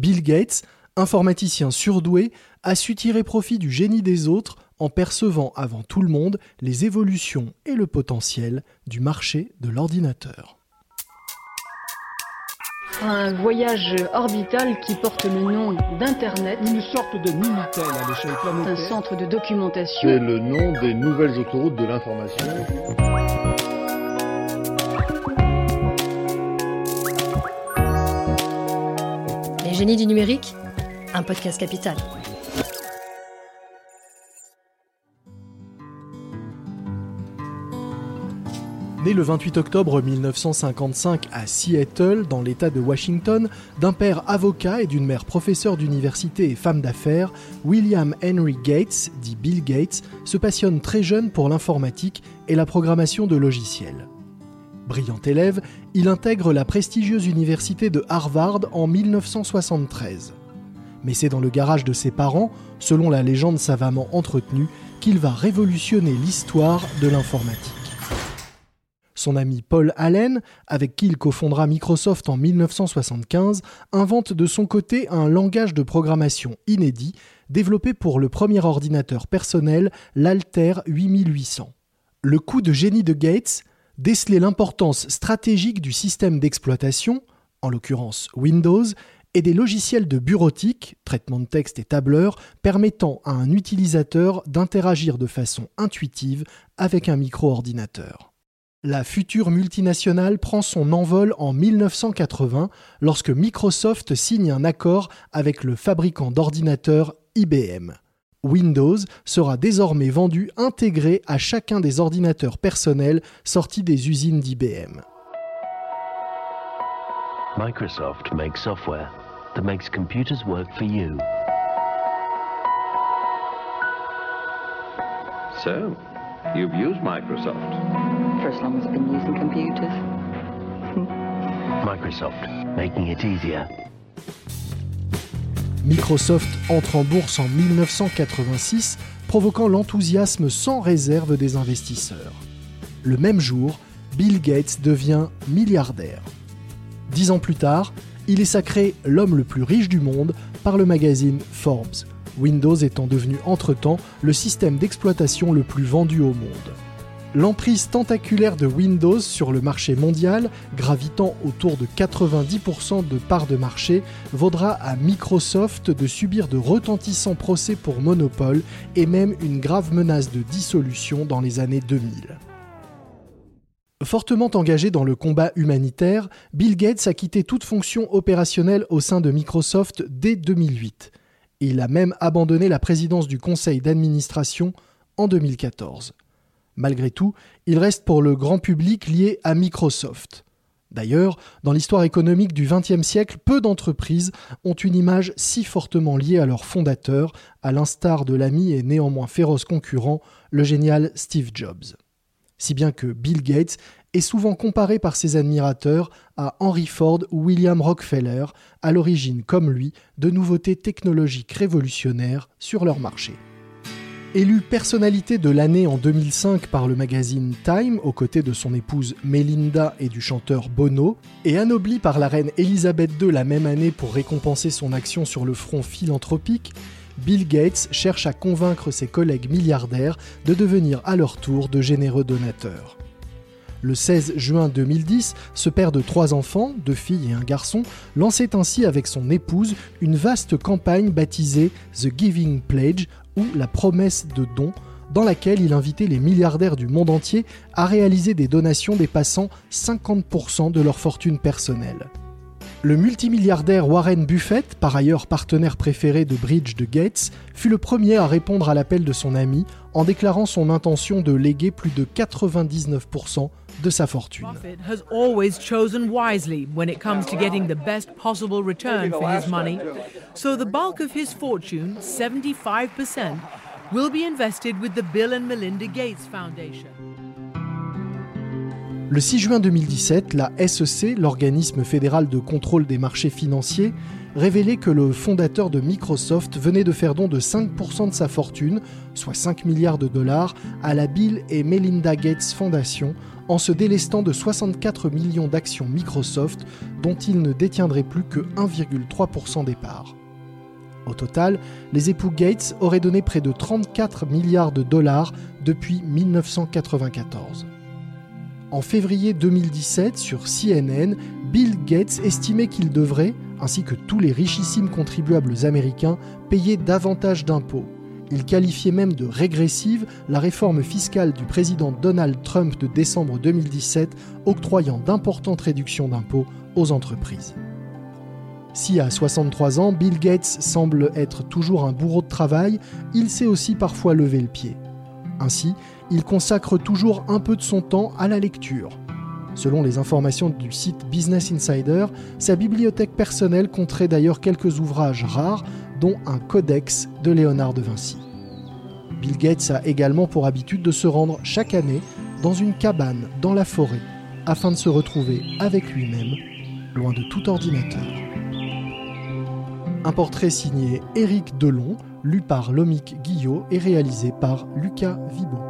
Bill Gates, informaticien surdoué, a su tirer profit du génie des autres en percevant avant tout le monde les évolutions et le potentiel du marché de l'ordinateur. Un voyage orbital qui porte le nom d'Internet. Une sorte de Minitel à l'échelle planétaire. Un centre de documentation. C'est le nom des nouvelles autoroutes de l'information. Les génies du numérique, un podcast capital. Né le 28 octobre 1955 à Seattle, dans l'État de Washington, d'un père avocat et d'une mère professeure d'université et femme d'affaires, William Henry Gates, dit Bill Gates, se passionne très jeune pour l'informatique et la programmation de logiciels. Brillant élève, il intègre la prestigieuse université de Harvard en 1973. Mais c'est dans le garage de ses parents, selon la légende savamment entretenue, qu'il va révolutionner l'histoire de l'informatique. Son ami Paul Allen, avec qui il cofondera Microsoft en 1975, invente de son côté un langage de programmation inédit, développé pour le premier ordinateur personnel, l'Alter 8800. Le coup de génie de Gates, déceler l'importance stratégique du système d'exploitation, en l'occurrence Windows, et des logiciels de bureautique, traitement de texte et tableur, permettant à un utilisateur d'interagir de façon intuitive avec un micro-ordinateur. La future multinationale prend son envol en 1980 lorsque Microsoft signe un accord avec le fabricant d'ordinateurs IBM. Windows sera désormais vendu intégré à chacun des ordinateurs personnels sortis des usines d'IBM. Microsoft makes software that makes computers work for you. So, you've used Microsoft. For as long as I've been using computers. Microsoft, making it easier. Microsoft entre en bourse en 1986, provoquant l'enthousiasme sans réserve des investisseurs. Le même jour, Bill Gates devient milliardaire. Dix ans plus tard, il est sacré l'homme le plus riche du monde par le magazine Forbes, Windows étant devenu entre-temps le système d'exploitation le plus vendu au monde. L'emprise tentaculaire de Windows sur le marché mondial, gravitant autour de 90% de parts de marché, vaudra à Microsoft de subir de retentissants procès pour monopole et même une grave menace de dissolution dans les années 2000. Fortement engagé dans le combat humanitaire, Bill Gates a quitté toute fonction opérationnelle au sein de Microsoft dès 2008. Il a même abandonné la présidence du conseil d'administration en 2014. Malgré tout, il reste pour le grand public lié à Microsoft. D'ailleurs, dans l'histoire économique du XXe siècle, peu d'entreprises ont une image si fortement liée à leur fondateur, à l'instar de l'ami et néanmoins féroce concurrent, le génial Steve Jobs. Si bien que Bill Gates est souvent comparé par ses admirateurs à Henry Ford ou William Rockefeller, à l'origine, comme lui, de nouveautés technologiques révolutionnaires sur leur marché. Élu personnalité de l'année en 2005 par le magazine Time aux côtés de son épouse Melinda et du chanteur Bono, et anobli par la reine Elisabeth II la même année pour récompenser son action sur le front philanthropique, Bill Gates cherche à convaincre ses collègues milliardaires de devenir à leur tour de généreux donateurs. Le 16 juin 2010, ce père de trois enfants, deux filles et un garçon, lançait ainsi avec son épouse une vaste campagne baptisée The Giving Pledge la promesse de don, dans laquelle il invitait les milliardaires du monde entier à réaliser des donations dépassant 50% de leur fortune personnelle. Le multimilliardaire Warren Buffett, par ailleurs partenaire préféré de Bridge de Gates, fut le premier à répondre à l'appel de son ami en déclarant son intention de léguer plus de 99% de sa fortune. So the bulk of his fortune, 75%, will be invested with the Bill and Melinda Gates Foundation. Le 6 juin 2017, la SEC, l'organisme fédéral de contrôle des marchés financiers, révélait que le fondateur de Microsoft venait de faire don de 5% de sa fortune, soit 5 milliards de dollars, à la Bill et Melinda Gates Foundation en se délestant de 64 millions d'actions Microsoft dont il ne détiendrait plus que 1,3% des parts. Au total, les époux Gates auraient donné près de 34 milliards de dollars depuis 1994. En février 2017, sur CNN, Bill Gates estimait qu'il devrait, ainsi que tous les richissimes contribuables américains, payer davantage d'impôts. Il qualifiait même de régressive la réforme fiscale du président Donald Trump de décembre 2017, octroyant d'importantes réductions d'impôts aux entreprises. Si à 63 ans, Bill Gates semble être toujours un bourreau de travail, il sait aussi parfois lever le pied. Ainsi, il consacre toujours un peu de son temps à la lecture. Selon les informations du site Business Insider, sa bibliothèque personnelle compterait d'ailleurs quelques ouvrages rares, dont un codex de Léonard de Vinci. Bill Gates a également pour habitude de se rendre chaque année dans une cabane dans la forêt afin de se retrouver avec lui-même, loin de tout ordinateur. Un portrait signé Éric Delon, lu par Lomic Guillot et réalisé par Lucas Vibon.